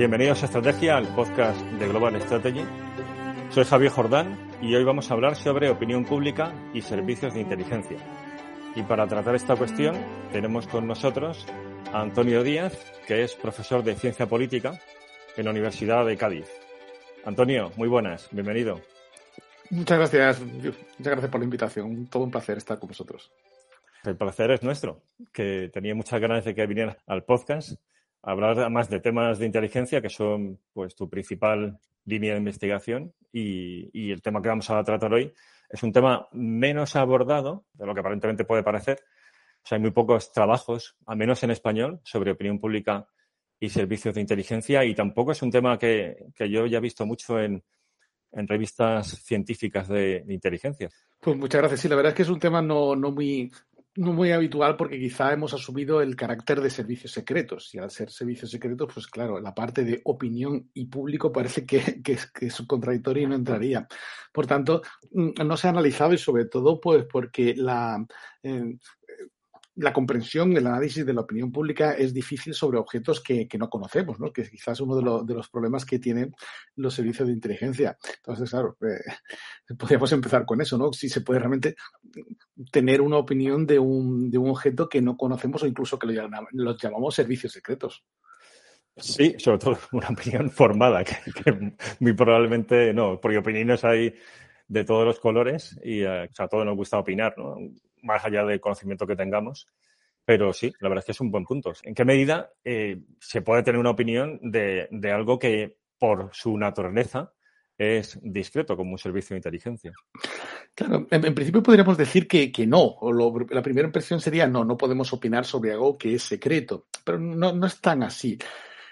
Bienvenidos a Estrategia, al podcast de Global Strategy. Soy Javier Jordán y hoy vamos a hablar sobre opinión pública y servicios de inteligencia. Y para tratar esta cuestión tenemos con nosotros a Antonio Díaz, que es profesor de Ciencia Política en la Universidad de Cádiz. Antonio, muy buenas, bienvenido. Muchas gracias, muchas gracias por la invitación. Todo un placer estar con vosotros. El placer es nuestro, que tenía muchas ganas de que vinieras al podcast hablar más de temas de inteligencia, que son pues tu principal línea de investigación, y, el tema que vamos a tratar hoy es un tema menos abordado de lo que aparentemente puede parecer. O sea, hay muy pocos trabajos, al menos en español, sobre opinión pública y servicios de inteligencia, y tampoco es un tema que, yo ya he visto mucho en, revistas científicas de, de, inteligencia. Pues muchas gracias. Sí, la verdad es que es un tema no, no muy no muy habitual porque quizá hemos asumido el carácter de servicios secretos y al ser servicios secretos, pues claro, la parte de opinión y público parece que, es contradictoria y no entraría. Por tanto, mm, no se ha analizado y sobre todo pues porque la, eh, la comprensión, el análisis de la opinión pública es difícil sobre objetos que, no conocemos, ¿no? que quizás es uno de, los problemas que tienen los servicios de inteligencia. Entonces, claro, eh, podríamos empezar con eso, ¿no? Si se puede realmente tener una opinión de un, de un objeto que no conocemos o incluso que lo llamamos, servicios secretos. Sí, sobre todo una opinión formada, que, muy probablemente no, porque opiniones hay de todos los colores y eh, a todos nos gusta opinar, ¿no? Más allá del conocimiento que tengamos. Pero sí, la verdad es que es un buen punto. ¿En qué medida eh, se puede tener una opinión de, algo que por su naturaleza es discreto como un servicio de inteligencia? Claro, en, principio podríamos decir que, no. O la primera impresión sería no, no podemos opinar sobre algo que es secreto. Pero no, no es tan así.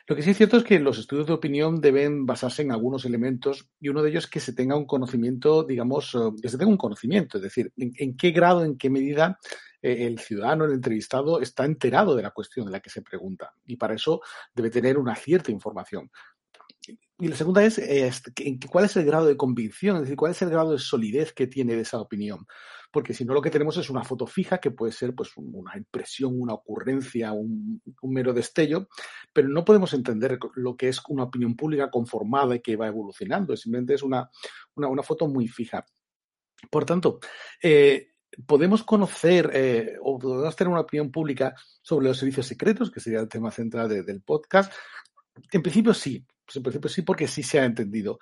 Lo que sí es cierto es que los estudios de opinión deben basarse en algunos elementos y uno de ellos es que se tenga un conocimiento, digamos, eh, que se tenga un conocimiento, es decir, en, qué grado, en qué medida eh, el ciudadano, el entrevistado, está enterado de la cuestión de la que se pregunta y para eso debe tener una cierta información. Y la segunda es, cuál es el grado de convicción, es decir, cuál es el grado de solidez que tiene esa opinión porque si no lo que tenemos es una foto fija que puede ser pues una impresión, una ocurrencia, un, mero destello, pero no podemos entender lo que es una opinión pública conformada y que va evolucionando, simplemente es una, una, foto muy fija. Por tanto, eh, podemos conocer eh, o podemos tener una opinión pública sobre los servicios secretos, que sería el tema central del podcast. En principio sí, pues en principio sí, porque sí se ha entendido.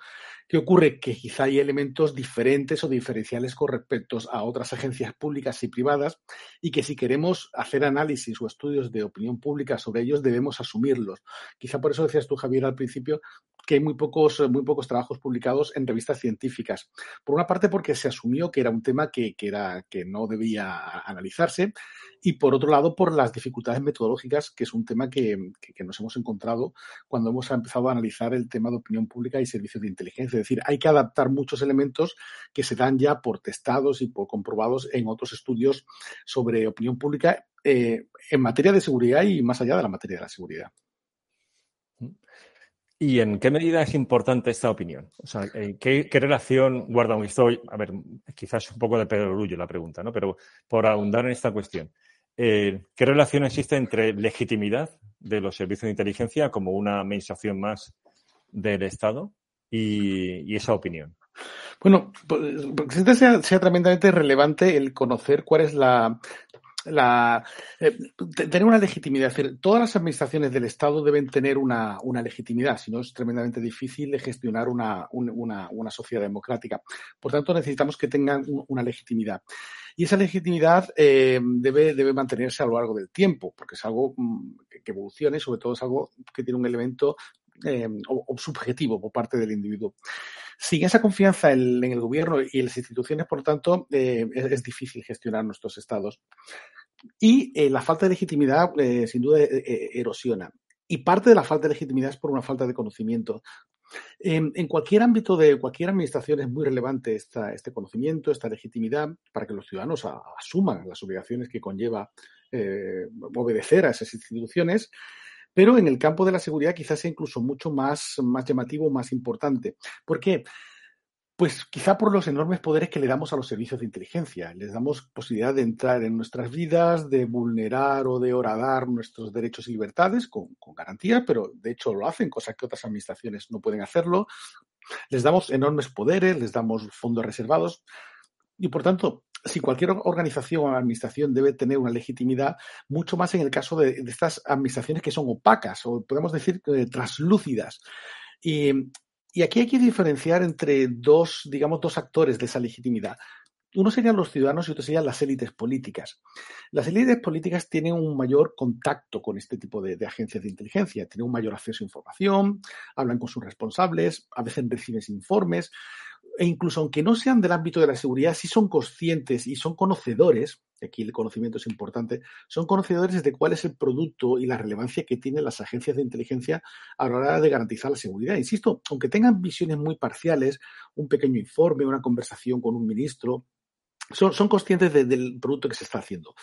¿Qué ocurre? Que quizá hay elementos diferentes o diferenciales con respecto a otras agencias públicas y privadas y que si queremos hacer análisis o estudios de opinión pública sobre ellos debemos asumirlos. Quizá por eso decías tú, Javier, al principio que hay muy pocos, muy pocos trabajos publicados en revistas científicas. Por una parte, porque se asumió que era un tema que, que, era, que no debía analizarse y por otro lado, por las dificultades metodológicas, que es un tema que, que, nos hemos encontrado cuando hemos empezado a analizar el tema de opinión pública y servicios de inteligencia. Es decir, hay que adaptar muchos elementos que se dan ya por testados y por comprobados en otros estudios sobre opinión pública eh, en materia de seguridad y más allá de la materia de la seguridad. ¿Y en qué medida es importante esta opinión? O sea, eh, ¿qué, relación guarda un estoy? A ver, quizás un poco de perogrullo la pregunta, ¿no? Pero por ahondar en esta cuestión, eh, ¿qué relación existe entre legitimidad de los servicios de inteligencia como una administración más del Estado y, esa opinión? Bueno, pues, porque sea, sea tremendamente relevante el conocer cuál es la, la, eh, tener una legitimidad. Es decir, todas las administraciones del Estado deben tener una, legitimidad, si no es tremendamente difícil de gestionar una, una, sociedad democrática. Por tanto, necesitamos que tengan una legitimidad. Y esa legitimidad eh, debe, debe mantenerse a lo largo del tiempo, porque es algo mm, que evoluciona y sobre todo es algo que tiene un elemento eh, subjetivo por parte del individuo. sin esa confianza en, el gobierno y en las instituciones, por tanto, eh, es, difícil gestionar nuestros estados. Y eh, la falta de legitimidad, sin duda, erosiona. Y parte de la falta de legitimidad es por una falta de conocimiento. En, cualquier ámbito de cualquier administración es muy relevante este conocimiento, esta legitimidad, para que los ciudadanos asuman las obligaciones que conlleva obedecer a esas instituciones pero en el campo de la seguridad quizás sea incluso mucho más, más llamativo, más importante. ¿Por qué? Pues quizá por los enormes poderes que le damos a los servicios de inteligencia. Les damos posibilidad de entrar en nuestras vidas, de vulnerar o de horadar nuestros derechos y libertades con, con garantía, pero de hecho lo hacen, cosas que otras administraciones no pueden hacerlo. Les damos enormes poderes, les damos fondos reservados y por tanto si cualquier organización o administración debe tener una legitimidad, mucho más en el caso de, estas administraciones que son opacas o podemos decir eh, traslúcidas. Y, aquí hay que diferenciar entre dos, digamos, dos actores de esa legitimidad. Uno serían los ciudadanos y otro serían las élites políticas. Las élites políticas tienen un mayor contacto con este tipo de, agencias de inteligencia, tienen un mayor acceso a información, hablan con sus responsables, a veces reciben informes, e incluso aunque no sean del ámbito de la seguridad, sí son conscientes y son conocedores, aquí el conocimiento es importante, son conocedores de cuál es el producto y la relevancia que tienen las agencias de inteligencia a la hora de garantizar la seguridad. Insisto, aunque tengan visiones muy parciales, un pequeño informe, una conversación con un ministro, son, conscientes del producto que se está haciendo.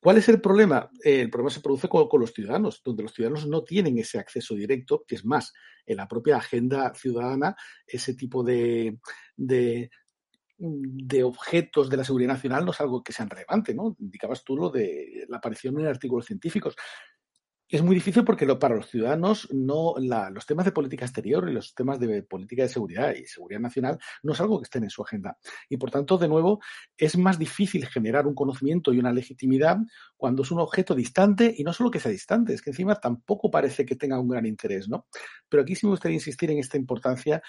¿Cuál es el problema? Eh, el problema se produce con, los ciudadanos, donde los ciudadanos no tienen ese acceso directo, que es más, en la propia agenda ciudadana, ese tipo de, de, objetos de la seguridad nacional no es algo que sea relevante, ¿no? Indicabas tú lo de la aparición en artículos científicos es muy difícil porque para los ciudadanos no los temas de política exterior y los temas de política de seguridad y seguridad nacional no es algo que estén en su agenda. Y por tanto, de nuevo, es más difícil generar un conocimiento y una legitimidad cuando es un objeto distante y no solo que sea distante, es que encima tampoco parece que tenga un gran interés, ¿no? Pero aquí sí me gustaría insistir en esta importancia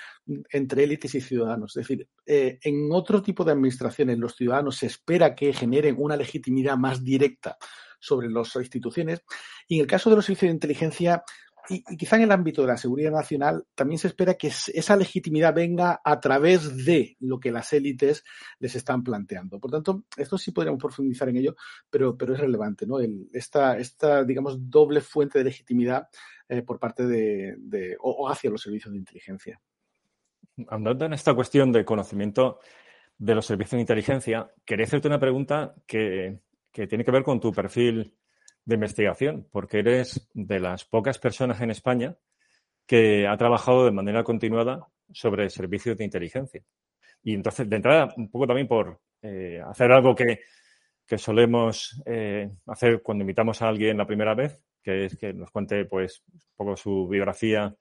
entre élites y ciudadanos. Es decir, eh, en otro tipo de administraciones los ciudadanos se espera que generen una legitimidad más directa sobre las instituciones. Y en el caso de los servicios de inteligencia, y, quizá en el ámbito de la seguridad nacional, también se espera que esa legitimidad venga a través de lo que las élites les están planteando. Por tanto, esto sí podríamos profundizar en ello, pero, pero es relevante, ¿no? esta, esta, digamos, doble fuente de legitimidad eh, por parte de, de o, hacia los servicios de inteligencia. Hablando en esta cuestión de conocimiento de los servicios de inteligencia, quería hacerte una pregunta que que tiene que ver con tu perfil de investigación, porque eres de las pocas personas en España que ha trabajado de manera continuada sobre servicios de inteligencia. Y entonces, de entrada, un poco también por eh, hacer algo que, solemos eh, hacer cuando invitamos a alguien la primera vez, que es que nos cuente pues un poco su biografía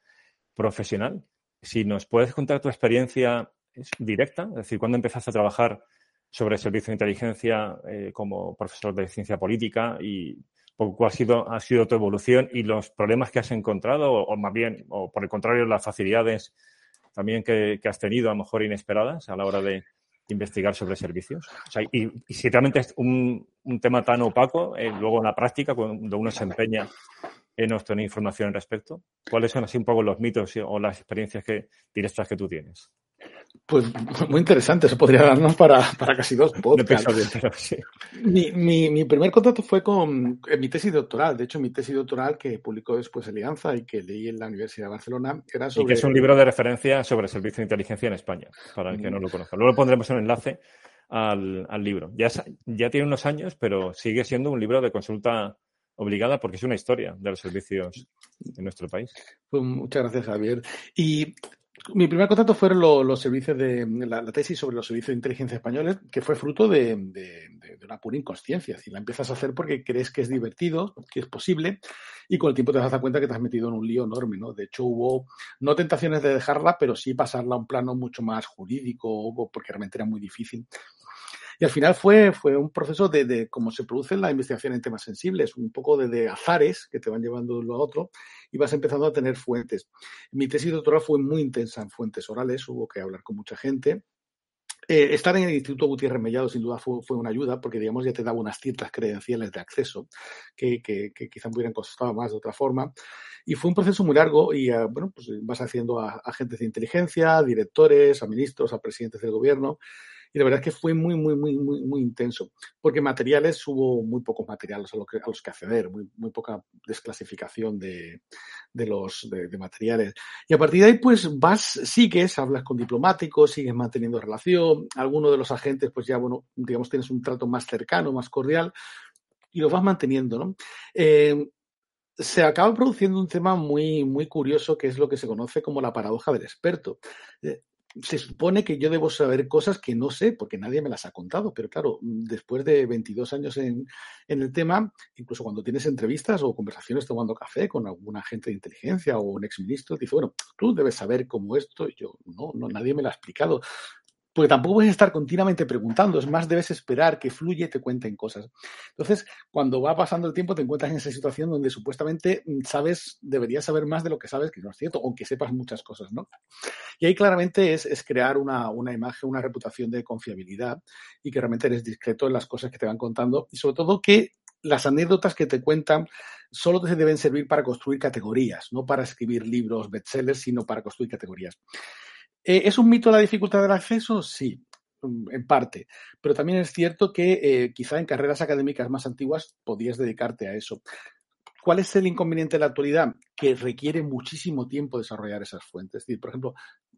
profesional. Si nos puedes contar tu experiencia directa, es decir, cuándo empezaste a trabajar sobre servicio de inteligencia eh, como profesor de ciencia política y cuál ha sido, ha sido tu evolución y los problemas que has encontrado o, más bien, o por el contrario, las facilidades también que, has tenido a lo mejor inesperadas a la hora de investigar sobre servicios. y, si realmente es un, tema tan opaco, eh, luego en la práctica, cuando uno se empeña en obtener información al respecto, ¿cuáles son así un poco los mitos o las experiencias que, directas que tú tienes? Pues muy interesante, eso podría darnos para, casi dos podcasts. mi, mi, primer contacto fue con mi tesis doctoral. De hecho, mi tesis doctoral que publicó después Alianza y que leí en la Universidad de Barcelona era sobre. Y que es un libro de referencia sobre servicio de inteligencia en España, para el que no lo conozca. Luego pondremos un enlace al, libro. Ya, ya tiene unos años, pero sigue siendo un libro de consulta obligada porque es una historia de los servicios en nuestro país. Pues muchas gracias, Javier. Y mi primer contacto fueron los servicios de la, tesis sobre los servicios de inteligencia españoles, que fue fruto de, una pura inconsciencia. Si la empiezas a hacer porque crees que es divertido, que es posible, y con el tiempo te das cuenta que te has metido en un lío enorme, ¿no? De hecho, hubo no tentaciones de dejarla, pero sí pasarla a un plano mucho más jurídico, porque realmente era muy difícil. Y al final fue, fue un proceso de, de cómo se produce la investigación en temas sensibles, un poco de, azares que te van llevando de uno a otro y vas empezando a tener fuentes. Mi tesis doctoral fue muy intensa en fuentes orales, hubo que hablar con mucha gente Eh, estar en el Instituto Gutiérrez Mellado sin duda fue, una ayuda porque, digamos, ya te daba unas ciertas credenciales de acceso que, que, que quizá me hubieran costado más de otra forma. Y fue un proceso muy largo y, eh, bueno, pues vas haciendo a agentes de inteligencia, a directores, a ministros, a presidentes del gobierno y la verdad es que fue muy, muy, muy, muy, muy intenso, porque materiales hubo muy pocos materiales a, los que, acceder, muy, poca desclasificación de, de los de, materiales. Y a partir de ahí, pues vas, sigues, hablas con diplomáticos, sigues manteniendo relación, algunos de los agentes, pues ya, bueno, digamos, tienes un trato más cercano, más cordial, y lo vas manteniendo, ¿no? Eh, se acaba produciendo un tema muy, muy curioso que es lo que se conoce como la paradoja del experto. Se supone que yo debo saber cosas que no sé porque nadie me las ha contado, pero claro, después de 22 años en, en el tema, incluso cuando tienes entrevistas o conversaciones tomando café con algún agente de inteligencia o un exministro, dice, bueno, tú debes saber cómo esto, y yo, no, no, nadie me lo ha explicado porque tampoco puedes estar continuamente preguntando, es más, debes esperar que fluye y te cuenten cosas. Entonces, cuando va pasando el tiempo, te encuentras en esa situación donde supuestamente mm, sabes, deberías saber más de lo que sabes, que no es cierto, aunque sepas muchas cosas, ¿no? Y ahí claramente es, es crear una, una, imagen, una reputación de confiabilidad y que realmente eres discreto en las cosas que te van contando y sobre todo que las anécdotas que te cuentan solo te deben servir para construir categorías, no para escribir libros bestsellers, sino para construir categorías. Eh, ¿Es un mito la dificultad del acceso? Sí, mm, en parte. Pero también es cierto que eh, quizá en carreras académicas más antiguas podías dedicarte a eso. ¿Cuál es el inconveniente de la actualidad? Que requiere muchísimo tiempo desarrollar esas fuentes. Es decir, por ejemplo,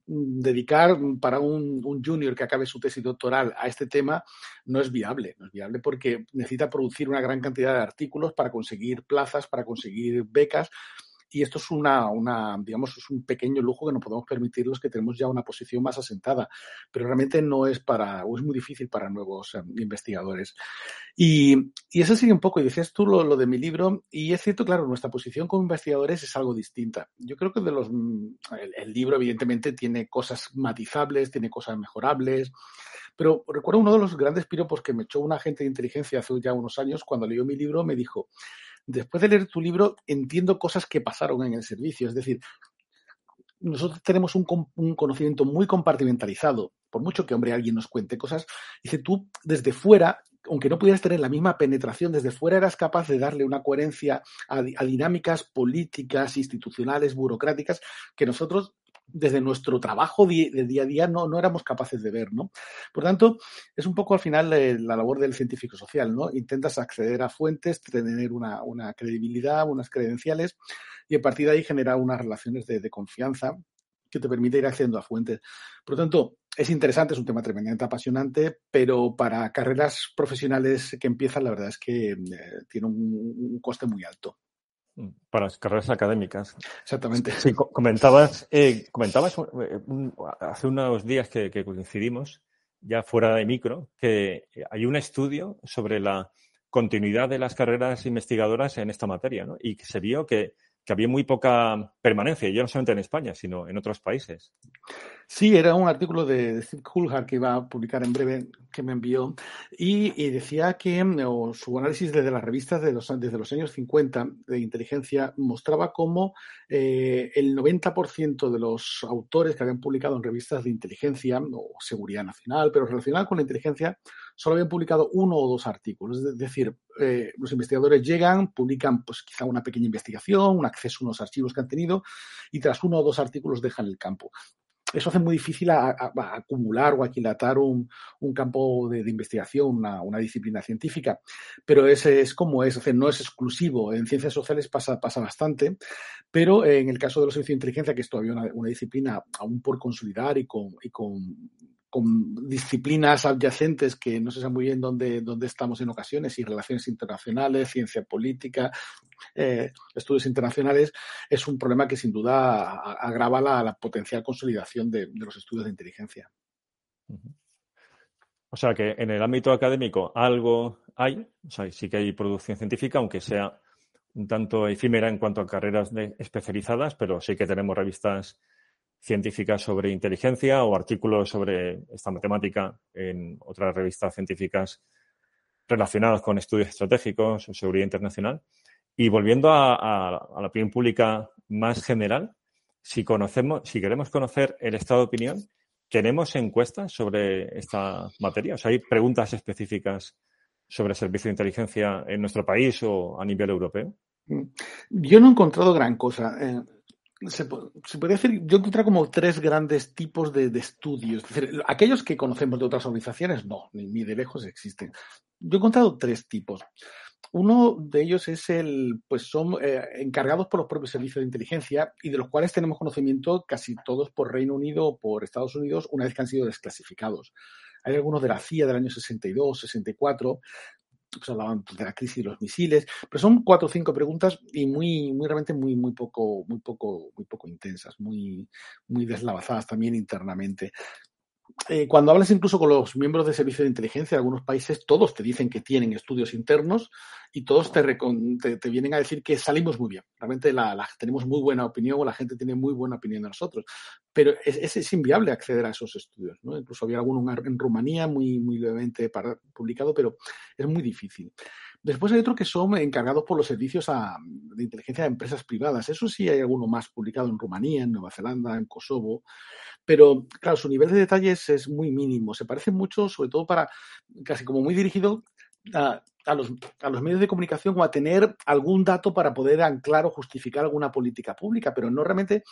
mm, dedicar para un, un, junior que acabe su tesis doctoral a este tema no es viable. No es viable porque necesita producir una gran cantidad de artículos para conseguir plazas, para conseguir becas y esto es una, una, digamos, es un pequeño lujo que no podemos permitir los que tenemos ya una posición más asentada, pero realmente no es para, o es muy difícil para nuevos eh, investigadores. Y, y, eso sigue un poco, y decías tú lo, lo, de mi libro, y es cierto, claro, nuestra posición como investigadores es algo distinta. Yo creo que de los, el, el libro evidentemente tiene cosas matizables, tiene cosas mejorables, pero recuerdo uno de los grandes piropos que me echó un agente de inteligencia hace ya unos años, cuando leyó mi libro, me dijo, después de leer tu libro entiendo cosas que pasaron en el servicio. Es decir, nosotros tenemos un, conocimiento muy compartimentalizado. Por mucho que, hombre, alguien nos cuente cosas, dice tú, desde fuera, aunque no pudieras tener la misma penetración, desde fuera eras capaz de darle una coherencia a, a dinámicas políticas, institucionales, burocráticas, que nosotros desde nuestro trabajo de día a día no, no éramos capaces de ver, ¿no? Por tanto, es un poco al final eh, la labor del científico social, ¿no? Intentas acceder a fuentes, tener una, una credibilidad, unas credenciales y a partir de ahí generar unas relaciones de, confianza que te permite ir accediendo a fuentes. Por lo tanto, es interesante, es un tema tremendamente apasionante, pero para carreras profesionales que empiezan, la verdad es que eh, tiene un coste muy alto. Para las carreras académicas. Exactamente. Sí, comentabas, eh, comentabas eh, hace unos días que, que, coincidimos, ya fuera de micro, que hay un estudio sobre la continuidad de las carreras investigadoras en esta materia, ¿no? Y que se vio que que había muy poca permanencia, ya no solamente en España, sino en otros países. Sí, era un artículo de Steve Coulthard que iba a publicar en breve, que me envió, y, decía que su análisis desde las revistas de los, desde los años 50 de inteligencia mostraba cómo eh, el 90% de los autores que habían publicado en revistas de inteligencia o seguridad nacional, pero relacionadas con la inteligencia, solo habían publicado uno o dos artículos. Es decir, eh, los investigadores llegan, publican pues quizá una pequeña investigación, un acceso a unos archivos que han tenido y tras uno o dos artículos dejan el campo. Eso hace muy difícil a, acumular o aquilatar un, campo de, investigación, una, disciplina científica, pero es, es como es, no es exclusivo. En ciencias sociales pasa, pasa bastante, pero en el caso de los servicios de inteligencia, que es todavía una, disciplina aún por consolidar y con, y con con disciplinas adyacentes que no se sabe muy bien dónde, dónde estamos en ocasiones, y relaciones internacionales, ciencia política, eh, estudios internacionales, es un problema que sin duda agrava la, potencial consolidación de, de, los estudios de inteligencia. O sea que en el ámbito académico algo hay, o sea, sí que hay producción científica, aunque sea un tanto efímera en cuanto a carreras de, especializadas, pero sí que tenemos revistas científicas sobre inteligencia o artículos sobre esta matemática en otras revistas científicas relacionadas con estudios estratégicos o seguridad internacional. Y volviendo a, la opinión pública más general, si conocemos, si queremos conocer el estado de opinión, ¿tenemos encuestas sobre esta materia? O sea, ¿hay preguntas específicas sobre el servicio de inteligencia en nuestro país o a nivel europeo? Mm. Yo no he encontrado gran cosa. Eh, se, puede decir, yo he encontrado como tres grandes tipos de, estudios. decir, aquellos que conocemos de otras organizaciones, no, ni, de lejos existen. Yo he encontrado tres tipos. Uno de ellos es el, pues son eh, encargados por los propios servicios de inteligencia y de los cuales tenemos conocimiento casi todos por Reino Unido o por Estados Unidos una vez que han sido desclasificados. Hay algunos de la CIA del año 62, 64, pues hablaban de la crisis de los misiles, pero son cuatro o cinco preguntas y muy, muy realmente muy, muy poco, muy poco, muy poco intensas, muy, muy deslavazadas también internamente. Eh, cuando hablas incluso con los miembros de servicio de inteligencia de algunos países, todos te dicen que tienen estudios internos y todos te, te, vienen a decir que salimos muy bien. Realmente la, tenemos muy buena opinión o la gente tiene muy buena opinión de nosotros. Pero es, es, inviable acceder a esos estudios. ¿no? Incluso había alguno en Rumanía muy, muy levemente publicado, pero es muy difícil. Después hay otros que son encargados por los servicios de inteligencia de empresas privadas. Eso sí hay alguno más publicado en Rumanía, en Nueva Zelanda, en Kosovo. Pero, claro, su nivel de detalles es muy mínimo. Se parece mucho, sobre todo para, casi como muy dirigido a, los, a los medios de comunicación o a tener algún dato para poder anclar o justificar alguna política pública, pero no realmente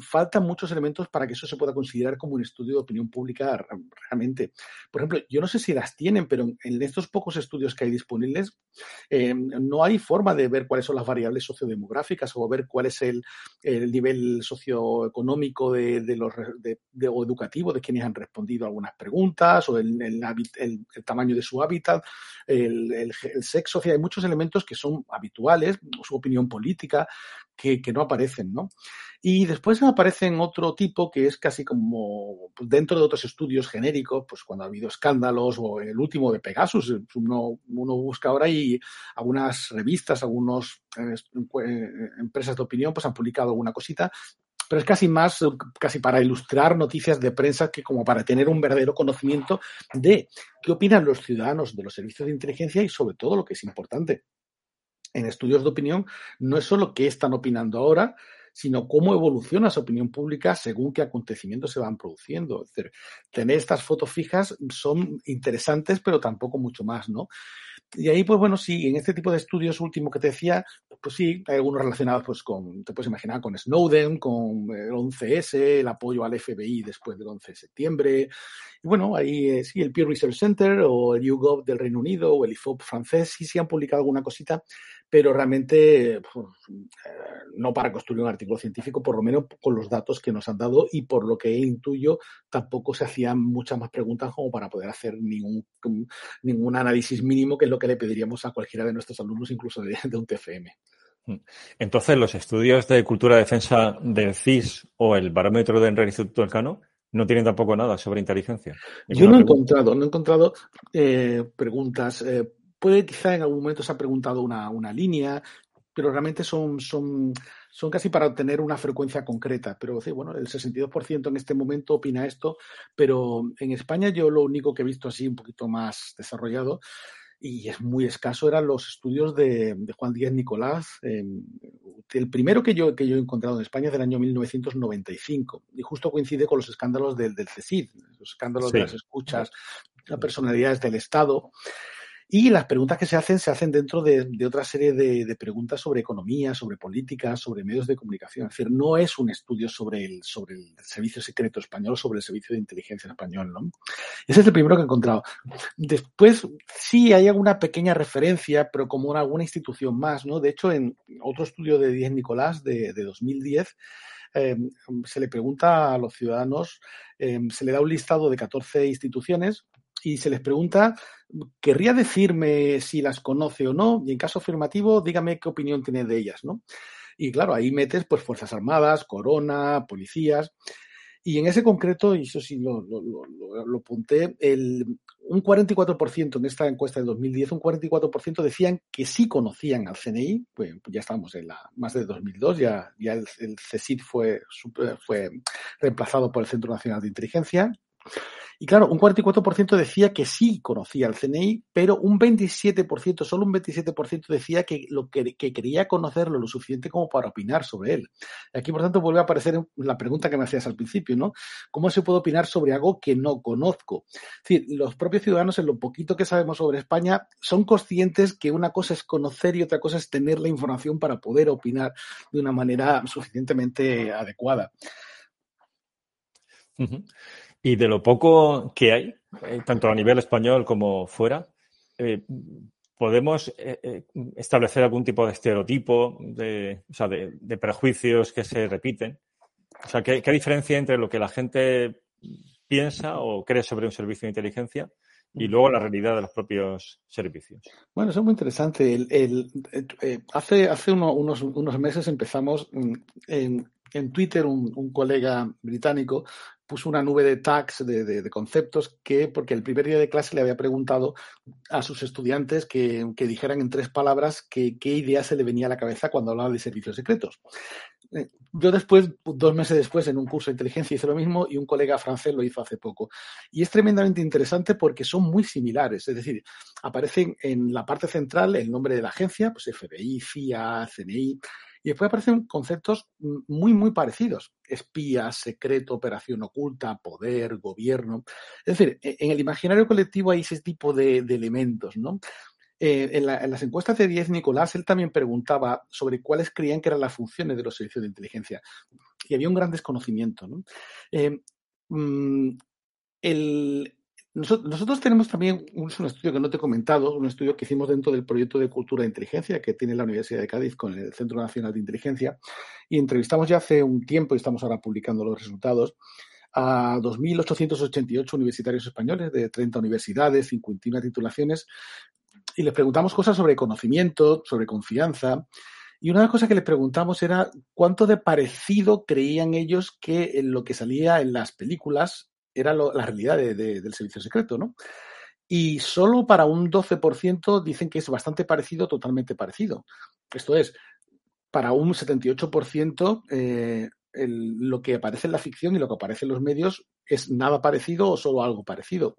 faltan muchos elementos para que eso se pueda considerar como un estudio de opinión pública realmente. Por ejemplo, yo no sé si las tienen, pero en estos pocos estudios que hay disponibles, eh, no hay forma de ver cuáles son las variables sociodemográficas o ver cuál es el, nivel socioeconómico de, los o educativo de quienes han respondido a algunas preguntas o el, tamaño de su hábitat, el, sexo. hay muchos elementos que son habituales, su opinión política, que no aparecen, ¿no? Y después aparecen otro tipo que es casi como pues, dentro de otros estudios genéricos, pues cuando ha habido escándalos o el último de Pegasus, uno, uno busca ahora y algunas revistas, algunas eh, eh, empresas de opinión pues han publicado alguna cosita, pero es casi más, casi para ilustrar noticias de prensa que como para tener un verdadero conocimiento de qué opinan los ciudadanos de los servicios de inteligencia y sobre todo lo que es importante. En estudios de opinión no es solo qué están opinando ahora, sino cómo evoluciona esa opinión pública según qué acontecimientos se van produciendo. Es decir, tener estas fotos fijas son interesantes, pero tampoco mucho más, ¿no? Y ahí, pues bueno, sí, en este tipo de estudios último que te decía, pues sí, hay algunos relacionados pues con, te puedes imaginar, con Snowden, con el 11S, el apoyo al FBI después del 11 de septiembre. Y bueno, ahí eh, sí, el Pew Research Center o el YouGov del Reino Unido o el IFOP francés sí, sí han publicado alguna cosita, pero realmente pues, eh, no para construir un artículo científico, por lo menos con los datos que nos han dado y por lo que intuyo, tampoco se hacían muchas más preguntas como para poder hacer ningún, ningún análisis mínimo, que es lo que le pediríamos a cualquiera de nuestros alumnos, incluso de, un TFM. Mm. Entonces, los estudios de cultura de defensa del CIS o el barómetro de Enrique Instituto Elcano no tienen tampoco nada sobre inteligencia. Yo no he encontrado, no he encontrado eh, preguntas. Eh, Puede quizá en algún momento se ha preguntado una, una línea, pero realmente son, son, son casi para obtener una frecuencia concreta. Pero sí, bueno, el 62% en este momento opina esto, pero en España yo lo único que he visto así un poquito más desarrollado y es muy escaso eran los estudios de, Juan Díaz Nicolás. el primero que yo, que yo he encontrado en España es del año 1995 y justo coincide con los escándalos del, del CECID, los escándalos de las escuchas, las personalidades del Estado. Y las preguntas que se hacen se hacen dentro de, otra serie de, preguntas sobre economía, sobre política, sobre medios de comunicación. Es decir, no es un estudio sobre el, servicio secreto español, sobre el servicio de inteligencia español. ¿no? Ese es el primero que he encontrado. Después, sí hay alguna pequeña referencia, pero como en alguna institución más. ¿no? De hecho, en otro estudio de Díez Nicolás de, 2010, eh, se le pregunta a los ciudadanos, eh, se le da un listado de 14 instituciones y se les pregunta, ¿querría decirme si las conoce o no? Y en caso afirmativo, dígame qué opinión tiene de ellas, ¿no? Y claro, ahí metes pues Fuerzas Armadas, Corona, policías. Y en ese concreto, y eso sí lo, lo, lo, apunté, el, un 44% en esta encuesta de 2010, un 44% decían que sí conocían al CNI, pues, ya estamos en la más de 2002, ya, ya el, el fue, fue reemplazado por el Centro Nacional de Inteligencia, Y claro, un 44% decía que sí conocía el CNI, pero un 27%, solo un 27% decía que, lo que, quería conocerlo lo suficiente como para opinar sobre él. Aquí, por tanto, vuelve a aparecer la pregunta que me hacías al principio, ¿no? ¿Cómo se puede opinar sobre algo que no conozco? Es decir, los propios ciudadanos, en lo poquito que sabemos sobre España, son conscientes que una cosa es conocer y otra cosa es tener la información para poder opinar de una manera suficientemente adecuada. Y de lo poco que hay, eh, tanto a nivel español como fuera, eh, ¿podemos eh, establecer algún tipo de estereotipo, de, o sea, de, prejuicios que se repiten? O sea, ¿qué, diferencia entre lo que la gente piensa o cree sobre un servicio de inteligencia y luego la realidad de los propios servicios. Bueno, eso es muy interesante. Hace unos, unos, meses empezamos mm, en, en Twitter un, colega británico puso una nube de tags, de, conceptos, que porque el primer día de clase le había preguntado a sus estudiantes que, dijeran en tres palabras qué idea se le venía a la cabeza cuando hablaba de servicios secretos. Eh, yo después, dos meses después, en un curso de inteligencia hice lo mismo y un colega francés lo hizo hace poco. Y es tremendamente interesante porque son muy similares. Es decir, aparecen en la parte central el nombre de la agencia, pues FBI, CIA, CNI, y después aparecen conceptos muy, muy parecidos. Espía, secreto, operación oculta, poder, gobierno. Es decir, e, en el imaginario colectivo hay ese tipo de, elementos, ¿no? Eh, en, las encuestas de 10 Nicolás, él también preguntaba sobre cuáles creían que eran las funciones de los servicios de inteligencia. Y había un gran desconocimiento. ¿no? Eh, mm, el, nosotros tenemos también un, estudio que no te he comentado, un estudio que hicimos dentro del proyecto de cultura de inteligencia que tiene la Universidad de Cádiz con el Centro Nacional de Inteligencia y entrevistamos ya hace un tiempo y estamos ahora publicando los resultados a 2.888 universitarios españoles de 30 universidades, 51 titulaciones y les preguntamos cosas sobre conocimiento, sobre confianza. Y una de las cosas que les preguntamos era cuánto de parecido creían ellos que en lo que salía en las películas era la realidad del servicio secreto, ¿no? Y solo para un 12% dicen que es bastante parecido, totalmente parecido. Esto es, para un 78% eh, lo que aparece en la ficción y lo que aparece en los medios es nada parecido o solo algo parecido.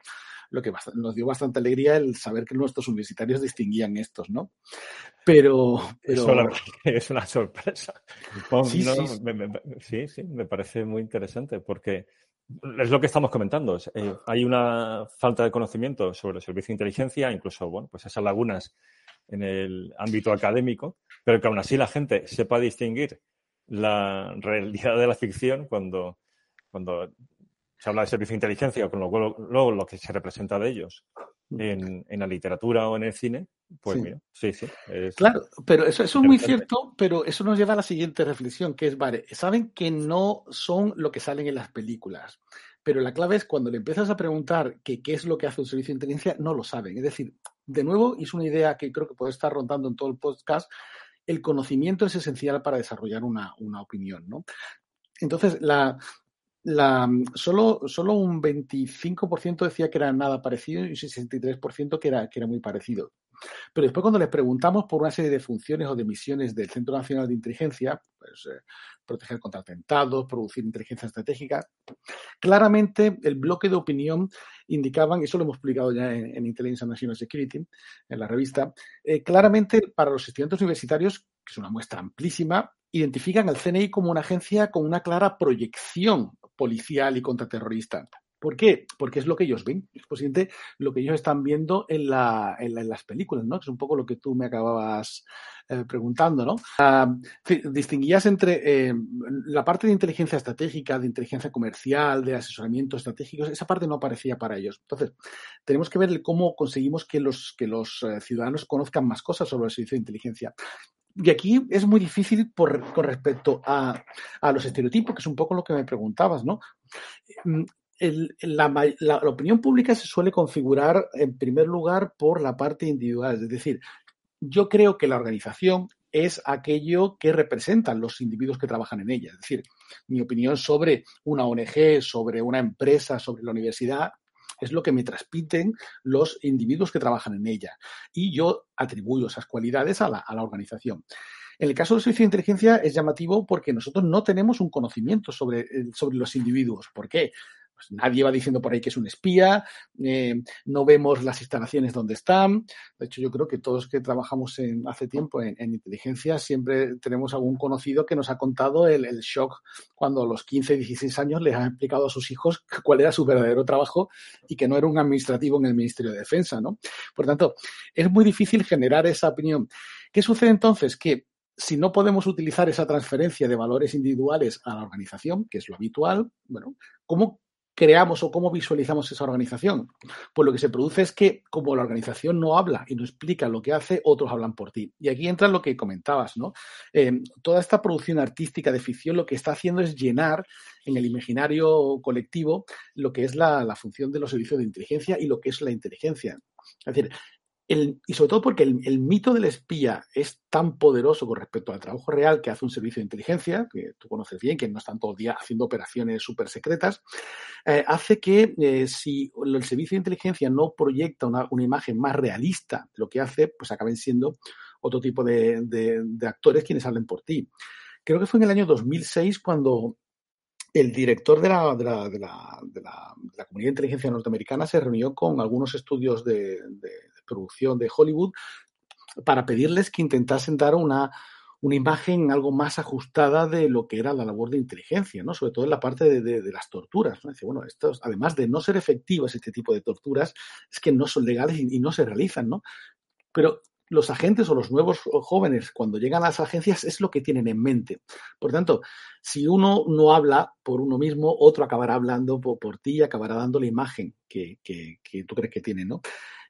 Lo que nos dio bastante alegría el saber que nuestros universitarios distinguían estos, ¿no? Pero. pero... es una sorpresa. sí, sí, me parece muy interesante porque es lo que estamos comentando. Eh, hay una falta de conocimiento sobre el servicio de inteligencia, incluso, bueno, pues esas lagunas en el ámbito académico, pero que aún así la gente sepa distinguir la realidad de la ficción cuando, cuando se habla de servicio de inteligencia con luego lo que se representa de ellos en, la literatura o en el cine, pues mira, sí, sí. claro, pero eso, eso es muy cierto, pero eso nos lleva a la siguiente reflexión, que es, vale, saben que no son lo que salen en las películas, pero la clave es cuando le empiezas a preguntar qué es lo que hace un servicio de inteligencia, no lo saben. Es decir, de nuevo, es una idea que creo que puede estar rondando en todo el podcast, el conocimiento es esencial para desarrollar una, una opinión, ¿no? Entonces, la, la, solo, solo un 25% decía que era nada parecido y un 63% que era, que era muy parecido. Pero después cuando les preguntamos por una serie de funciones o de misiones del Centro Nacional de Inteligencia, pues eh, proteger contra atentados, producir inteligencia estratégica, claramente el bloque de opinión indicaban, y eso lo hemos publicado ya en, Intelligence and National Security, en la revista, eh, claramente para los estudiantes universitarios, que es una muestra amplísima, identifican al CNI como una agencia con una clara proyección policial y contraterrorista. ¿Por qué? Porque es lo que ellos ven, es posible lo que ellos están viendo en, las películas, ¿no? Que es un poco lo que tú me acababas eh, preguntando, ¿no? Ah, distinguías entre eh, la parte de inteligencia estratégica, de inteligencia comercial, de asesoramiento estratégico, esa parte no aparecía para ellos. Entonces, tenemos que ver cómo conseguimos que los, eh, ciudadanos conozcan más cosas sobre el servicio de inteligencia. Y aquí es muy difícil con respecto a, los estereotipos, que es un poco lo que me preguntabas, ¿no? La, opinión pública se suele configurar en primer lugar por la parte individual, es decir, yo creo que la organización es aquello que representan los individuos que trabajan en ella. Es decir, mi opinión sobre una ONG, sobre una empresa, sobre la universidad, es lo que me transmiten los individuos que trabajan en ella. Y yo atribuyo esas cualidades a la, organización. En el caso del servicio de inteligencia es llamativo porque nosotros no tenemos un conocimiento sobre, sobre los individuos. ¿Por qué? Pues nadie va diciendo por ahí que es un espía, eh, no vemos las instalaciones donde están. De hecho, yo creo que todos que trabajamos en, hace tiempo en, inteligencia siempre tenemos algún conocido que nos ha contado el, el, shock cuando a los 15, 16 años les han explicado a sus hijos cuál era su verdadero trabajo y que no era un administrativo en el Ministerio de Defensa, ¿no? Por tanto, es muy difícil generar esa opinión. ¿Qué sucede entonces? Que si no podemos utilizar esa transferencia de valores individuales a la organización, que es lo habitual, bueno, ¿cómo creamos o cómo visualizamos esa organización? Pues lo que se produce es que como la organización no habla y no explica lo que hace, otros hablan por ti. Y aquí entra lo que comentabas, ¿no? Eh, toda esta producción artística de ficción lo que está haciendo es llenar en el imaginario colectivo lo que es la, la función de los servicios de inteligencia y lo que es la inteligencia. Es decir, y sobre todo porque el, mito del espía es tan poderoso con respecto al trabajo real que hace un servicio de inteligencia, que tú conoces bien, que no están todo el día haciendo operaciones súper secretas, eh, hace que eh, si el servicio de inteligencia no proyecta una, imagen más realista de lo que hace, pues acaben siendo otro tipo de, de actores quienes hablen por ti. Creo que fue en el año 2006 cuando el director de la, de, la, de, la, de, la, comunidad de inteligencia norteamericana se reunió con algunos estudios de, producción de Hollywood para pedirles que intentasen dar una, una imagen algo más ajustada de lo que era la labor de inteligencia, ¿no? Sobre todo en la parte de, las torturas. ¿no? Dice, bueno, estos, además de no ser efectivas este tipo de torturas, es que no son legales y, y no se realizan, ¿no? Pero los agentes o los nuevos jóvenes cuando llegan a las agencias es lo que tienen en mente. Por tanto, si uno no habla por uno mismo, otro acabará hablando por, ti y acabará dando la imagen que, que, que tú crees que tiene, ¿no?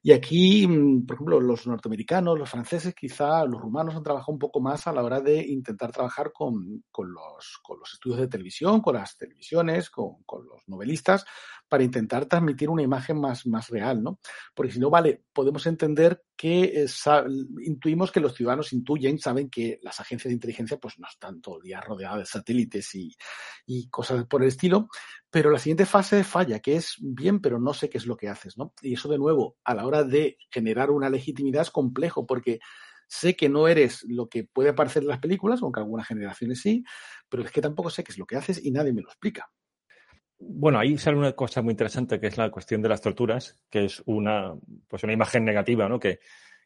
Y aquí, mm, por ejemplo, los norteamericanos, los franceses, quizá los rumanos han trabajado un poco más a la hora de intentar trabajar con, con, los, con los, estudios de televisión, con las televisiones, con, con, los novelistas, para intentar transmitir una imagen más, más real, ¿no? Porque si no, vale, podemos entender que intuimos que los ciudadanos intuyen, saben que las agencias de inteligencia pues no están todo el día rodeadas de satélites y, y cosas por el estilo, pero la siguiente fase falla, que es bien, pero no sé qué es lo que haces, ¿no? Y eso de nuevo, a la hora de generar una legitimidad es complejo, porque sé que no eres lo que puede parecer en las películas, aunque algunas generaciones sí, pero es que tampoco sé qué es lo que haces y nadie me lo explica. Bueno, ahí sale una cosa muy interesante que es la cuestión de las torturas, que es una, pues una imagen negativa, ¿no? Que,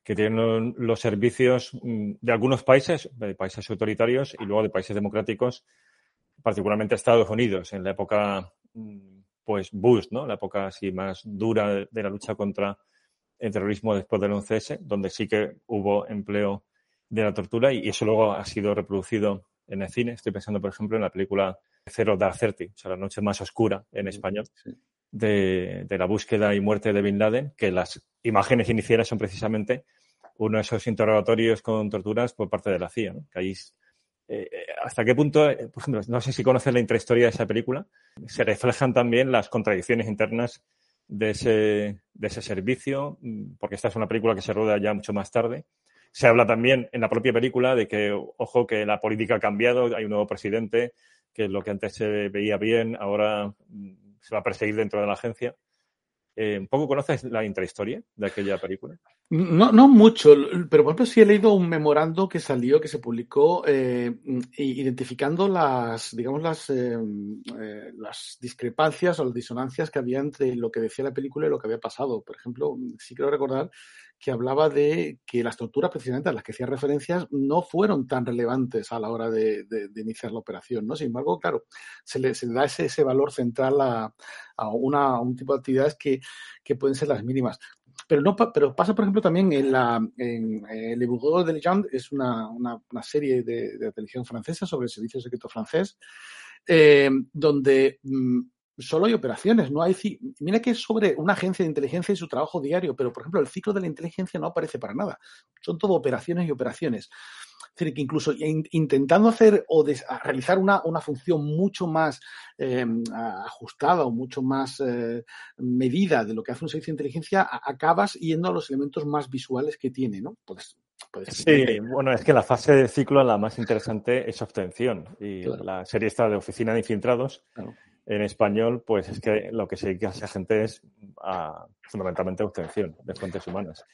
que tienen los servicios mm, de algunos países, de países autoritarios y luego de países democráticos, particularmente Estados Unidos, en la época pues Bush, ¿no? La época así más dura de, la lucha contra el terrorismo después del 11S, donde sí que hubo empleo de la tortura y eso luego ha sido reproducido en el cine. Estoy pensando, por ejemplo, en la película Zero Dark Thirty, o sea, La noche más oscura en español, de, de, la búsqueda y muerte de Bin Laden, que las imágenes iniciales son precisamente uno de esos interrogatorios con torturas por parte de la CIA, ¿no? que ahí eh, ¿Hasta qué punto, eh, por ejemplo, no sé si conoces la intrahistoria de esa película, se reflejan también las contradicciones internas de ese, de ese servicio, porque esta es una película que se rueda ya mucho más tarde. Se habla también en la propia película de que, ojo, que la política ha cambiado, hay un nuevo presidente, que lo que antes se veía bien, ahora mm, se va a perseguir dentro de la agencia. Eh, ¿Un poco conoces la intrahistoria de aquella película? No, no mucho, pero por ejemplo sí he leído un memorando que salió, que se publicó, eh, identificando las, digamos, las, eh, eh, las discrepancias o las disonancias que había entre lo que decía la película y lo que había pasado. Por ejemplo, sí quiero recordar que hablaba de que las torturas precisamente a las que hacía referencias no fueron tan relevantes a la hora de, iniciar la operación, ¿no? Sin embargo, claro, se le, se da ese, ese, valor central a, a, una, un tipo de actividades que, que pueden ser las mínimas. Pero, no, pero pasa, por ejemplo, también en la en, eh, Le Bourgeois de Legend, es una, una, una serie de, de, televisión francesa sobre el servicio secreto francés, eh, donde mm, solo hay operaciones, no hay... Mira que es sobre una agencia de inteligencia y su trabajo diario, pero por ejemplo el ciclo de la inteligencia no aparece para nada. Son todo operaciones y operaciones. Es decir, que incluso intentando hacer o realizar una, una, función mucho más eh, ajustada o mucho más eh, medida de lo que hace un servicio de inteligencia, acabas yendo a los elementos más visuales que tiene, ¿no? Puedes, sí, bueno, es que la fase de ciclo la más interesante es obtención. Y la serie está de oficina de infiltrados. Claro en español, pues es que lo que se dedica a esa gente es a, fundamentalmente obtención de fuentes humanas.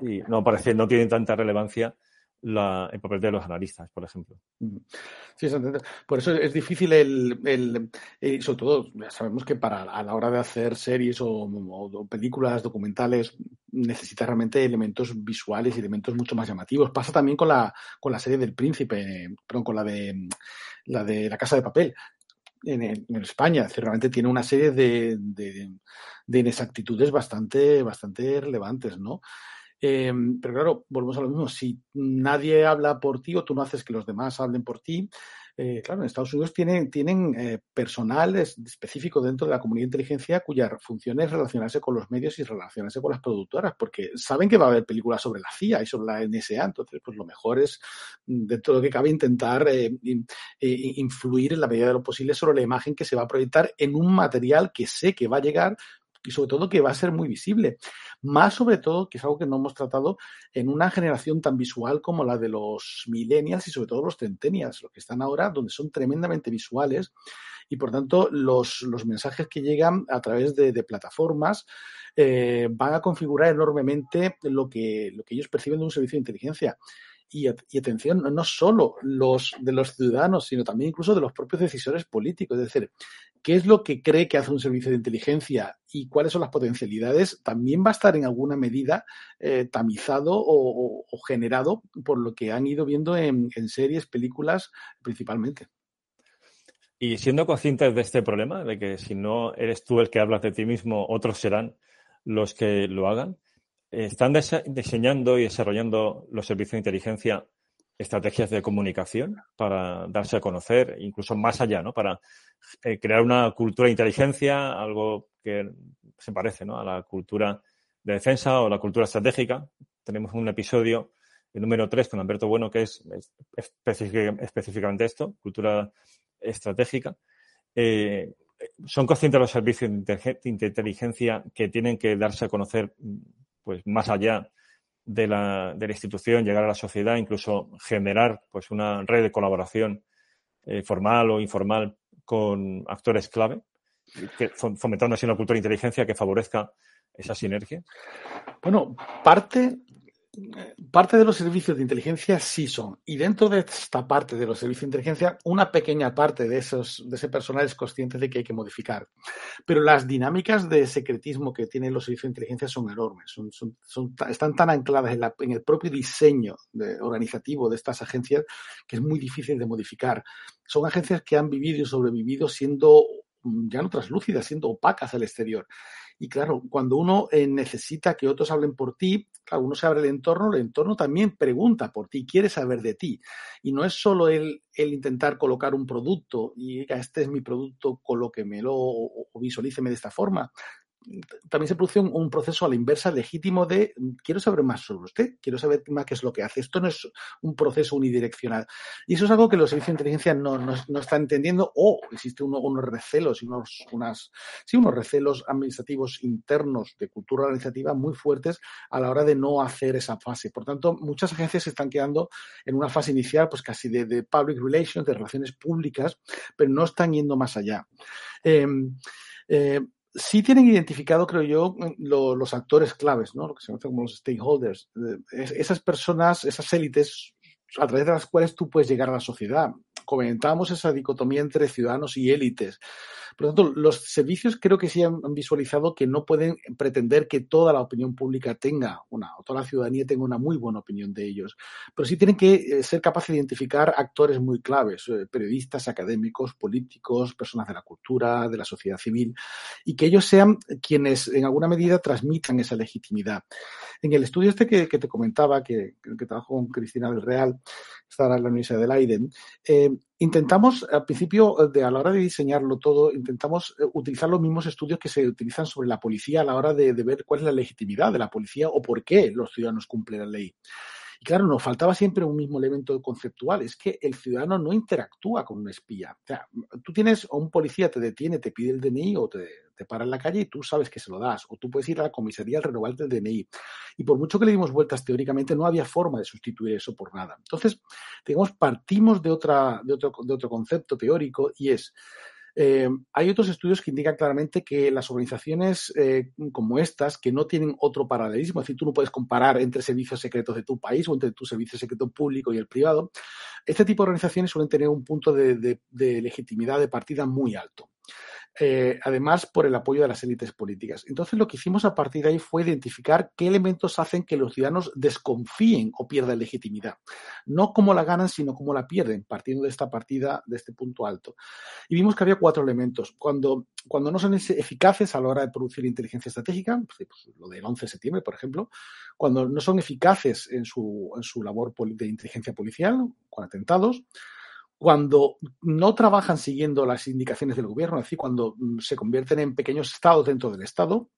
Y no parece, no tiene tanta relevancia el papel de los analistas, por ejemplo. Por eso es difícil el, el, eh, sobre todo, sabemos que para a la hora de hacer series o, películas, documentales, necesita realmente elementos visuales y elementos mucho más llamativos. Pasa también con la, con la serie del príncipe, perdón, con la de la de la casa de papel. En, España. Realmente tiene una serie de, de, de, inexactitudes bastante, bastante relevantes, ¿no? Em, pero claro, volvemos a lo mismo. Si nadie habla por ti o tú no haces que los demás hablen por ti, eh, claro, en Estados Unidos tienen, tienen eh, personal específico dentro de la comunidad de inteligencia cuya función es relacionarse con los medios y relacionarse con las productoras, porque saben que va a haber películas sobre la CIA y sobre la NSA, entonces pues lo mejor es, mm, dentro de lo que cabe, intentar eh, influir en la medida de lo posible sobre la imagen que se va a proyectar en un material que sé que va a llegar y sobre todo que va a ser muy visible. Más sobre todo, que es algo que no hemos tratado en una generación tan visual como la de los millennials y sobre todo los centennials, los que están ahora, donde son tremendamente visuales y por tanto los, los mensajes que llegan a través de, plataformas eh, van a configurar enormemente lo que, lo que ellos perciben de un servicio de inteligencia y, atención, no solo los de los ciudadanos, sino también incluso de los propios decisores políticos. Es decir, qué es lo que cree que hace un servicio de inteligencia y cuáles son las potencialidades, también va a estar en alguna medida eh, tamizado o, generado por lo que han ido viendo en, series, películas principalmente. Y siendo conscientes de este problema, de que si no eres tú el que hablas de ti mismo, otros serán los que lo hagan, están diseñando y desarrollando los servicios de inteligencia estrategias de comunicación para darse a conocer, incluso más allá, ¿no? Para eh, crear una cultura de inteligencia, algo que se parece, ¿no? A la cultura de defensa o la cultura estratégica. Tenemos un episodio, el número 3, con Alberto Bueno, que es específicamente esto, cultura estratégica. Eh, son conscientes los servicios de inteligencia que tienen que darse a conocer pues más allá de la, de la institución, llegar a la sociedad, incluso generar pues una red de colaboración eh, formal o informal con actores clave, que, fomentando así una cultura de inteligencia que favorezca esa sinergia? Bueno, parte parte de los servicios de inteligencia sí son. Y dentro de esta parte de los servicios de inteligencia, una pequeña parte de, ese personal es consciente de que hay que modificar. Pero las dinámicas de secretismo que tienen los servicios de inteligencia son enormes. Son, están tan ancladas en, el propio diseño organizativo de estas agencias que es muy difícil de modificar. Son agencias que han vivido y sobrevivido siendo ya no translúcidas, siendo opacas al exterior. Y claro, cuando uno eh, necesita que otros hablen por ti, claro, uno se abre el entorno, el entorno también pregunta por ti, quiere saber de ti. Y no es solo el, intentar colocar un producto y este es mi producto, colóquemelo o, o de esta forma, también se produce un, proceso a la inversa legítimo de quiero saber más sobre usted, quiero saber más qué es lo que hace. Esto no es un proceso unidireccional. Y eso es algo que los servicios de inteligencia no, no, están entendiendo o existen unos recelos y unos, unas, sí, unos recelos administrativos internos de cultura organizativa muy fuertes a la hora de no hacer esa fase. Por tanto, muchas agencias se están quedando en una fase inicial, pues casi de, de public relations, de relaciones públicas, pero no están yendo más allá. Eh, eh, sí tienen identificado, creo yo, los actores claves, ¿no? Lo que se conoce como los stakeholders. Eh, esas personas, esas élites a través de las cuales tú puedes llegar a la sociedad. Comentábamos esa dicotomía entre ciudadanos y élites. Por lo tanto, los servicios creo que sí han visualizado que no pueden pretender que toda la opinión pública tenga una, o toda la ciudadanía tenga una muy buena opinión de ellos, pero sí tienen que eh, ser capaces de identificar actores muy claves, eh, periodistas, académicos, políticos, personas de la cultura, de la sociedad civil, y que ellos sean quienes en alguna medida transmitan esa legitimidad. En el estudio este que, te comentaba, que, que trabajo con Cristina del Real, está en la Universidad de Leiden, eh, intentamos, al principio, de, a la hora de diseñarlo todo, intentamos eh, utilizar los mismos estudios que se utilizan sobre la policía a la hora de, de ver cuál es la legitimidad de la policía o por qué los ciudadanos cumplen la ley. Y claro, nos faltaba siempre un mismo elemento conceptual, es que el ciudadano no interactúa con un espía. O sea, tú tienes, o un policía te detiene, te pide el DNI o te, te para en la calle y tú sabes que se lo das, o tú puedes ir a la comisaría al renovarte el DNI. Y por mucho que le dimos vueltas teóricamente, no había forma de sustituir eso por nada. Entonces, digamos, partimos de, otra, de, otro, de otro concepto teórico y es, Eh, hay otros estudios que indican claramente que las organizaciones eh, como estas, que no tienen otro paralelismo, es decir, tú no puedes comparar entre servicios secretos de tu país o entre tu servicio secreto público y el privado, este tipo de organizaciones suelen tener un punto de legitimidad de partida muy alto. Eh, además por el apoyo de las élites políticas. Entonces, lo que hicimos a partir de ahí fue identificar qué elementos hacen que los ciudadanos desconfíen o pierdan legitimidad. No cómo la ganan, sino cómo la pierden, partiendo de esta partida, de este punto alto. Y vimos que había cuatro elementos. Cuando, cuando no son eficaces a la hora de producir inteligencia estratégica, pues, pues, lo del 11 de septiembre, por ejemplo, cuando no son eficaces en su, en su labor de inteligencia policial, con atentados, cuando no trabajan siguiendo las indicaciones del gobierno, es decir, cuando mm, se convierten en pequeños estados dentro del Estado,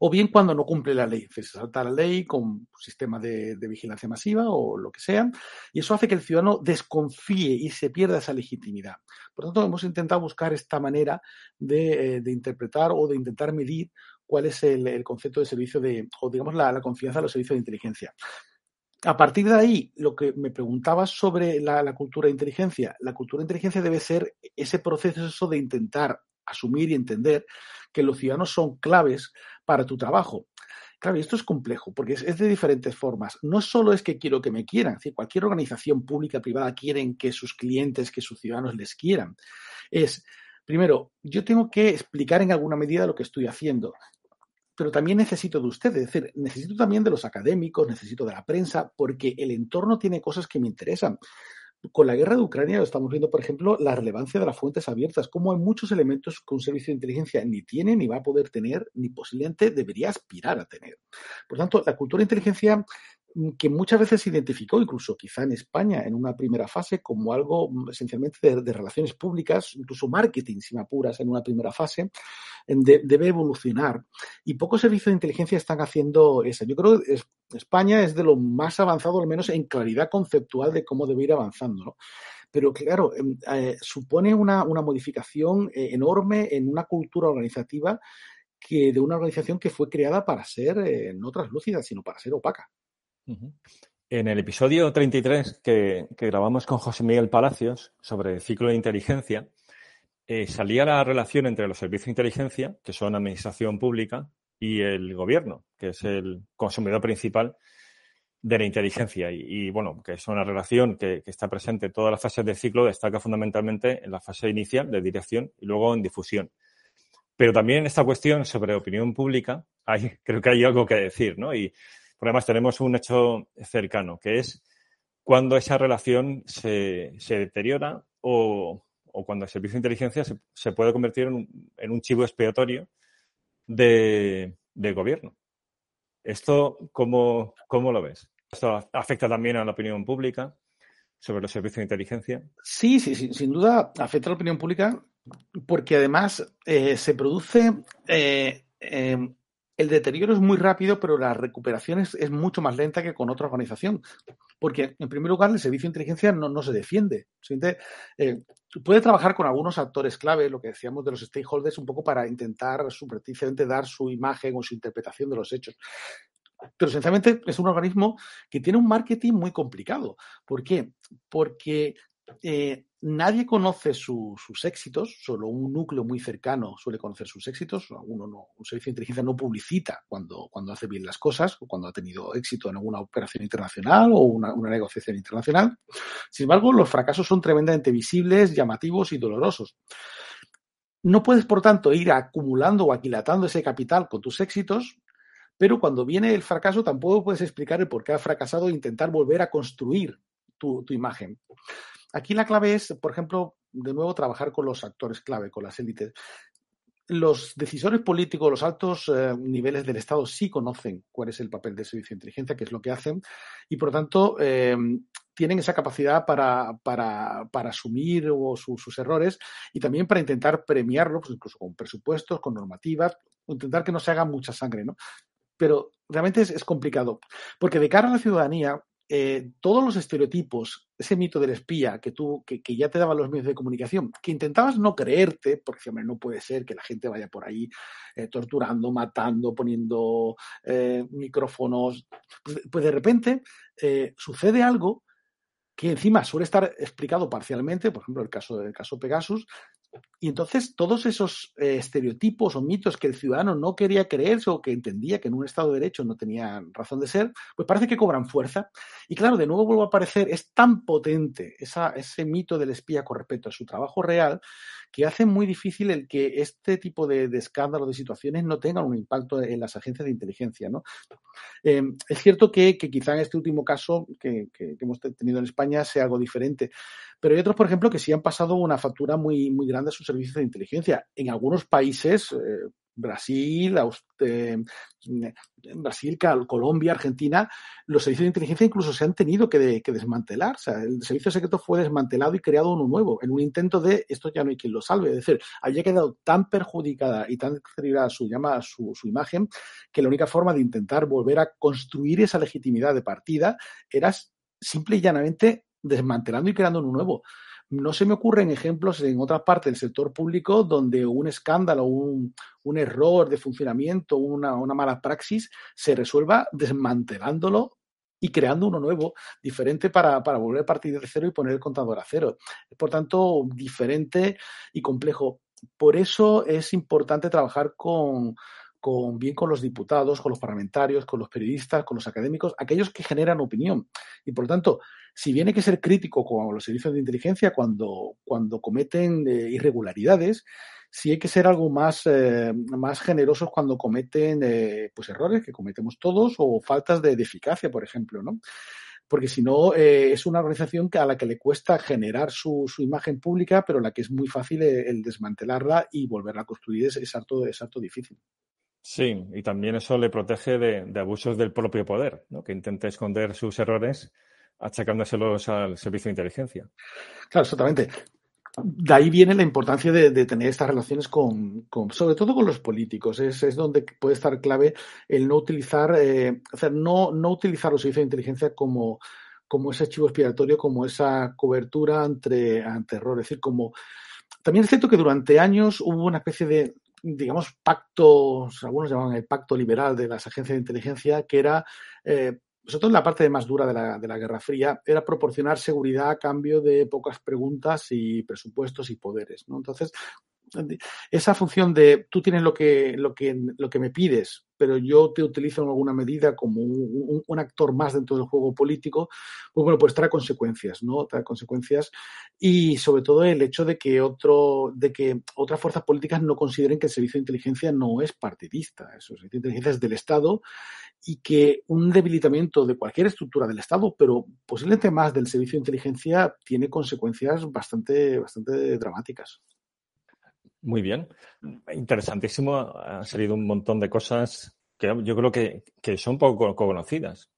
o bien cuando no cumple la ley, se salta la ley con un sistema de, vigilancia masiva o lo que sea, y eso hace que el ciudadano desconfíe y se pierda esa legitimidad. Por lo tanto, hemos intentado buscar esta manera de, eh, interpretar o de intentar medir cuál es el, concepto de servicio de, o digamos, la, la confianza de los servicios de inteligencia a partir de ahí, lo que me preguntabas sobre la, cultura de inteligencia, la cultura de inteligencia debe ser ese proceso de intentar asumir y entender que los ciudadanos son claves para tu trabajo. Claro, y esto es complejo, porque es, de diferentes formas. No solo es que quiero que me quieran, es cualquier organización pública, privada, quieren que sus clientes, que sus ciudadanos les quieran. Es, primero, yo tengo que explicar en alguna medida lo que estoy haciendo pero también necesito de ustedes, es decir, necesito también de los académicos, necesito de la prensa, porque el entorno tiene cosas que me interesan. Con la guerra de Ucrania estamos viendo, por ejemplo, la relevancia de las fuentes abiertas, como hay muchos elementos que un servicio de inteligencia ni tiene, ni va a poder tener, ni posiblemente debería aspirar a tener. Por tanto, la cultura de inteligencia que muchas veces se identificó, incluso quizá en España, en una primera fase, como algo mm, esencialmente de, relaciones públicas, incluso marketing, si me apuras, en una primera fase, debe evolucionar. Y pocos servicios de inteligencia están haciendo eso. Yo creo que España es de lo más avanzado, al menos en claridad conceptual de cómo debe ir avanzando. Pero claro, em, eh, supone una, modificación eh, enorme en una cultura organizativa que de una organización que fue creada para ser eh, no translúcida, sino para ser opaca. En el episodio 33 que, grabamos con José Miguel Palacios sobre el ciclo de inteligencia, eh, salía la relación entre los servicios de inteligencia, que son administración pública, y el gobierno, que es el consumidor principal de la inteligencia. Y, bueno, que es una relación que, está presente en todas las fases del ciclo, destaca fundamentalmente en la fase inicial de dirección y luego en difusión. Pero también en esta cuestión sobre opinión pública, creo que hay algo que decir, ¿no? Y además tenemos un hecho cercano, que es cuando esa relación se, deteriora o, cuando el servicio de inteligencia se, puede convertir en un, chivo expiatorio de, del gobierno. ¿Esto cómo, cómo lo ves? ¿Esto afecta también a la opinión pública sobre los servicios de inteligencia? Sí, sí, sin duda afecta a la opinión pública porque además eh, se produce eh, em, el deterioro es muy rápido, pero la recuperación es, mucho más lenta que con otra organización. Porque, en primer lugar, el servicio de inteligencia no, se defiende. Eh, puede trabajar con algunos actores clave, lo que decíamos de los stakeholders, un poco para intentar superficialmente dar su imagen o su interpretación de los hechos. Pero esencialmente es un organismo que tiene un marketing muy complicado. ¿Por qué? Porque eh, nadie conoce sus éxitos, solo un núcleo muy cercano suele conocer sus éxitos. Uno no, un servicio de inteligencia no publicita cuando, cuando hace bien las cosas o cuando ha tenido éxito en alguna operación internacional o una, negociación internacional. Sin embargo, los fracasos son tremendamente visibles, llamativos y dolorosos. No puedes, por tanto, ir acumulando o aquilatando ese capital con tus éxitos, pero cuando viene el fracaso tampoco puedes explicar el por qué ha fracasado e intentar volver a construir tu, tu imagen. Aquí la clave es, por ejemplo, de nuevo trabajar con los actores clave, con las élites. Los decisores políticos, los altos eh, niveles del Estado sí conocen cuál es el papel de servicio de inteligencia, qué es lo que hacen, y por lo tanto eh, tienen esa capacidad para, para, para asumir sus errores y también para intentar premiarlo, pues incluso con presupuestos, con normativas, intentar que no se haga mucha sangre, ¿no? Pero realmente es, es complicado, porque de cara a la ciudadanía, eh, todos los estereotipos, ese mito del espía que tú, que, ya te daban los medios de comunicación, que intentabas no creerte, porque hombre, no puede ser que la gente vaya por ahí eh, torturando, matando, poniendo eh, micrófonos, pues, pues, de repente sucede algo que encima suele estar explicado parcialmente, por ejemplo, el caso del caso Pegasus, Y entonces todos esos eh, estereotipos o mitos que el ciudadano no quería creerse o que entendía que en un Estado de Derecho no tenían razón de ser, pues parece que cobran fuerza. Y claro, de nuevo vuelvo a aparecer, es tan potente ese mito del espía con respecto a su trabajo real que hace muy difícil el que este tipo de, escándalos, de situaciones, no tengan un impacto en las agencias de inteligencia. ¿no? Eh, es cierto que, quizá en este último caso que, hemos tenido en España sea algo diferente, pero hay otros, por ejemplo, que sí han pasado una factura muy, muy grande a sus servicios de inteligencia. En algunos países, eh, Brasil, eh, Brasil, Colombia, Argentina, los servicios de inteligencia incluso se han tenido que, desmantelar. O sea, el servicio secreto fue desmantelado y creado uno nuevo en un intento de esto ya no hay quien lo salve. Es decir, había quedado tan perjudicada y tan deteriorada su, llama, su imagen que la única forma de intentar volver a construir esa legitimidad de partida era simple y llanamente desmantelando y creando uno nuevo. No se me ocurren ejemplos en otras partes del sector público donde un escándalo, un, un error de funcionamiento, una, una mala praxis se resuelva desmantelándolo y creando uno nuevo, diferente para, para, volver a partir de cero y poner el contador a cero. Por tanto, diferente y complejo. Por eso es importante trabajar con, con, bien con los diputados, con los parlamentarios, con los periodistas, con los académicos, aquellos que generan opinión. Y por lo tanto, si bien hay que ser crítico con los servicios de inteligencia cuando, cuando cometen eh, irregularidades, sí hay que ser algo más, eh, más generosos cuando cometen eh, pues errores que cometemos todos o faltas de, eficacia, por ejemplo, ¿no? porque si no es una organización a la que le cuesta generar su, su imagen pública, pero la que es muy fácil el, desmantelarla y volverla a construir es, es, harto, es harto difícil. Sí, y también eso le protege de, abusos del propio poder, ¿no? que intenta esconder sus errores achacándoselos al servicio de inteligencia. Claro, exactamente. De ahí viene la importancia de, tener estas relaciones con, sobre todo con los políticos. Es, es, donde puede estar clave el no utilizar, eh, no, no utilizar los servicios de inteligencia como, como ese archivo expiatorio, como esa cobertura ante, ante error. Es decir, como también es cierto que durante años hubo una especie de, digamos, pacto, algunos llamaban el pacto liberal de las agencias de inteligencia, que era, eh, sobre todo en la parte más dura de la, de la Guerra Fría, era proporcionar seguridad a cambio de pocas preguntas y presupuestos y poderes. ¿no? Entonces, esa función de tú tienes lo que, lo que, lo que me pides, pero yo te utilizo en alguna medida como un, actor más dentro del juego político, pues bueno, pues trae consecuencias, ¿no? Trae consecuencias y sobre todo el hecho de que otro, de que otras fuerzas políticas no consideren que el servicio de inteligencia no es partidista, eso, el servicio de inteligencia es del Estado y que un debilitamiento de cualquier estructura del Estado, pero posiblemente más del servicio de inteligencia, tiene consecuencias bastante, bastante dramáticas. Muy bien. Interesantísimo. Han salido un montón de cosas que yo creo que, son poco conocidas.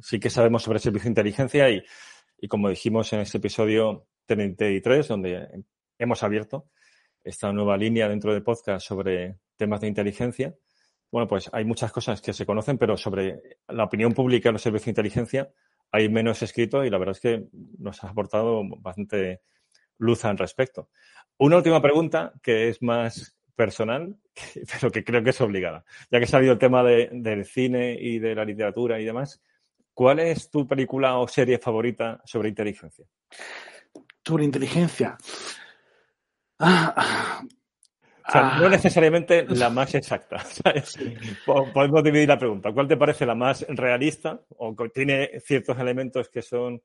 sí que sabemos sobre el servicio de inteligencia y, y como dijimos en ese episodio 33, donde hemos abierto esta nueva línea dentro de podcast sobre temas de inteligencia, bueno, pues hay muchas cosas que se conocen, pero sobre la opinión pública en los servicios de inteligencia hay menos escrito y la verdad es que nos ha aportado bastante luz al respecto. Una última pregunta que es más personal, pero que creo que es obligada. Ya que ha salido el tema de, del cine y de la literatura y demás, ¿cuál es tu película o serie favorita sobre inteligencia? Sobre inteligencia. Ah, o sea, no ah. necesariamente la más exacta. Podemos dividir la pregunta. ¿Cuál te parece la más realista o tiene ciertos elementos que son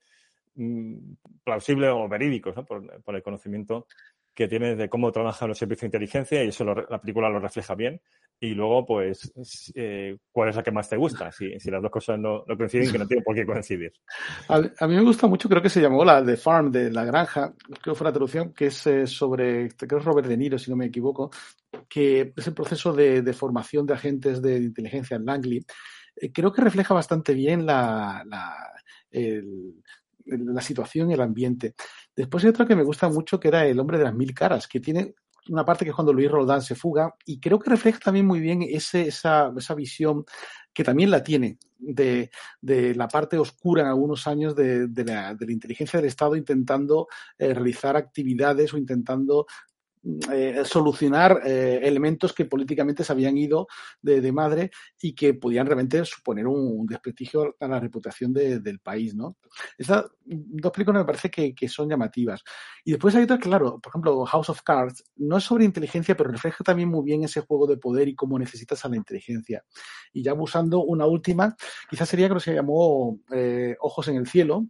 mm, plausibles o verídicos ¿no? por, el conocimiento que tienes de cómo trabajan los servicios de inteligencia y eso la película lo refleja bien. Y luego, pues, eh, ¿cuál es la que más te gusta? Si, las dos cosas no, coinciden, que no tienen por qué coincidir. A, mí me gusta mucho, creo que se llamó la The Farm, de la granja, creo que fue la traducción, que es eh, sobre, creo que es Robert De Niro, si no me equivoco, que es el proceso de, de formación de agentes de inteligencia en Langley. Eh, creo que refleja bastante bien la, la situación y el ambiente. Después hay otro que me gusta mucho que era El hombre de las mil caras, que tiene una parte que es cuando Luis Roldán se fuga y creo que refleja también muy bien ese, esa, esa visión que también la tiene de, de, la parte oscura en algunos años de, de, la, de la, inteligencia del Estado intentando eh, realizar actividades o intentando eh, solucionar eh, elementos que políticamente se habían ido de, madre y que podían realmente suponer un, desprestigio a la reputación del país, ¿no? Estas dos películas me parece que, son llamativas. Y después hay otras, claro, por ejemplo, House of Cards, no es sobre inteligencia, pero refleja también muy bien ese juego de poder y cómo necesitas a la inteligencia. Y ya usando una última, quizás sería que se llamó Ojos en el Cielo,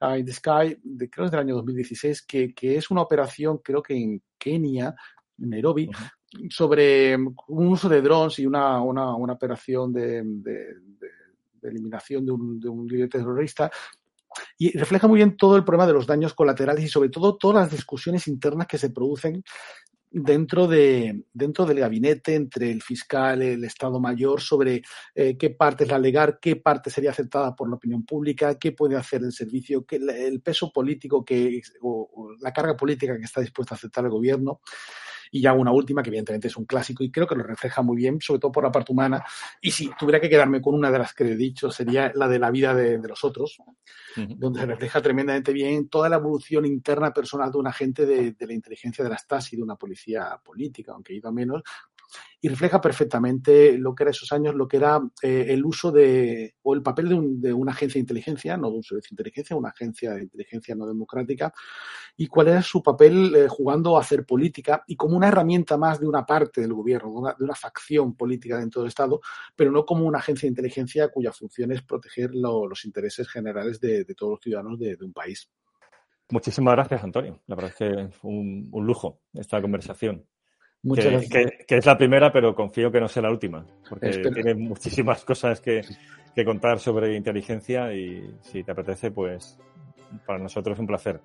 in the Sky, de, creo que es del año 2016, que, que, es una operación, creo que en Kenia, en Nairobi, sobre un uso de drones y una, una, una operación de, de, de, eliminación de un, de un líder terrorista. Y refleja muy bien todo el problema de los daños colaterales y sobre todo todas las discusiones internas que se producen dentro, de, dentro del gabinete, entre el fiscal, el Estado Mayor, sobre eh, qué parte es la legal, qué parte sería aceptada por la opinión pública, qué puede hacer el servicio, qué, el peso político que, o, la carga política que está dispuesto a aceptar el gobierno. Y ya una última, que evidentemente es un clásico y creo que lo refleja muy bien, sobre todo por la parte humana. Y si tuviera que quedarme con una de las que he dicho, sería la de la vida de, los otros, donde se refleja tremendamente bien toda la evolución interna personal de un agente de, de la inteligencia de la Stasi, de una policía política, aunque iba menos, y refleja perfectamente lo que era esos años, lo que era eh, el uso de, o el papel de, un, de, una agencia de inteligencia, no de un servicio de inteligencia, una agencia de inteligencia no democrática, y cuál era su papel eh, jugando a hacer política y como una herramienta más de una parte del gobierno, de una, facción política dentro del Estado, pero no como una agencia de inteligencia cuya función es proteger lo, los intereses generales de, todos los ciudadanos de, un país. Muchísimas gracias, Antonio. La verdad es que fue un lujo esta conversación que, que, es la primera, pero confío que no sea la última, porque tiene muchísimas cosas que, que, contar sobre inteligencia y si te apetece, pues para nosotros es un placer.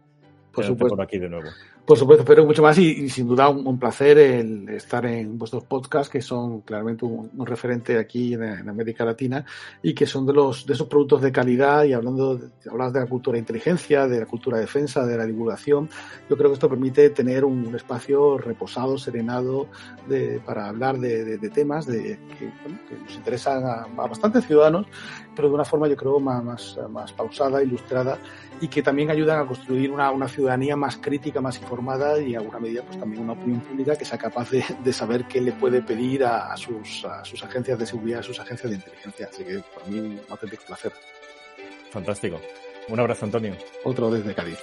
Por supuesto. Por aquí de nuevo. Por supuesto, pero mucho más y, sin duda un, placer el estar en vuestros podcasts que son claramente un, referente aquí en, América Latina y que son de los de esos productos de calidad y hablando de, de la cultura de inteligencia, de la cultura de defensa, de la divulgación, yo creo que esto permite tener un, espacio reposado, serenado de, para hablar de, temas de, que, nos interesan a, bastantes ciudadanos, pero de una forma yo creo más, más, más pausada, ilustrada y que también ayudan a construir una, una ciudadanía más crítica, más informada y en alguna medida pues también una opinión pública que sea capaz de, de saber qué le puede pedir a, a, sus, a sus agencias de seguridad, a sus agencias de inteligencia. Así que para mí un auténtico placer. Fantástico. Un abrazo, Antonio. Otro desde Cádiz.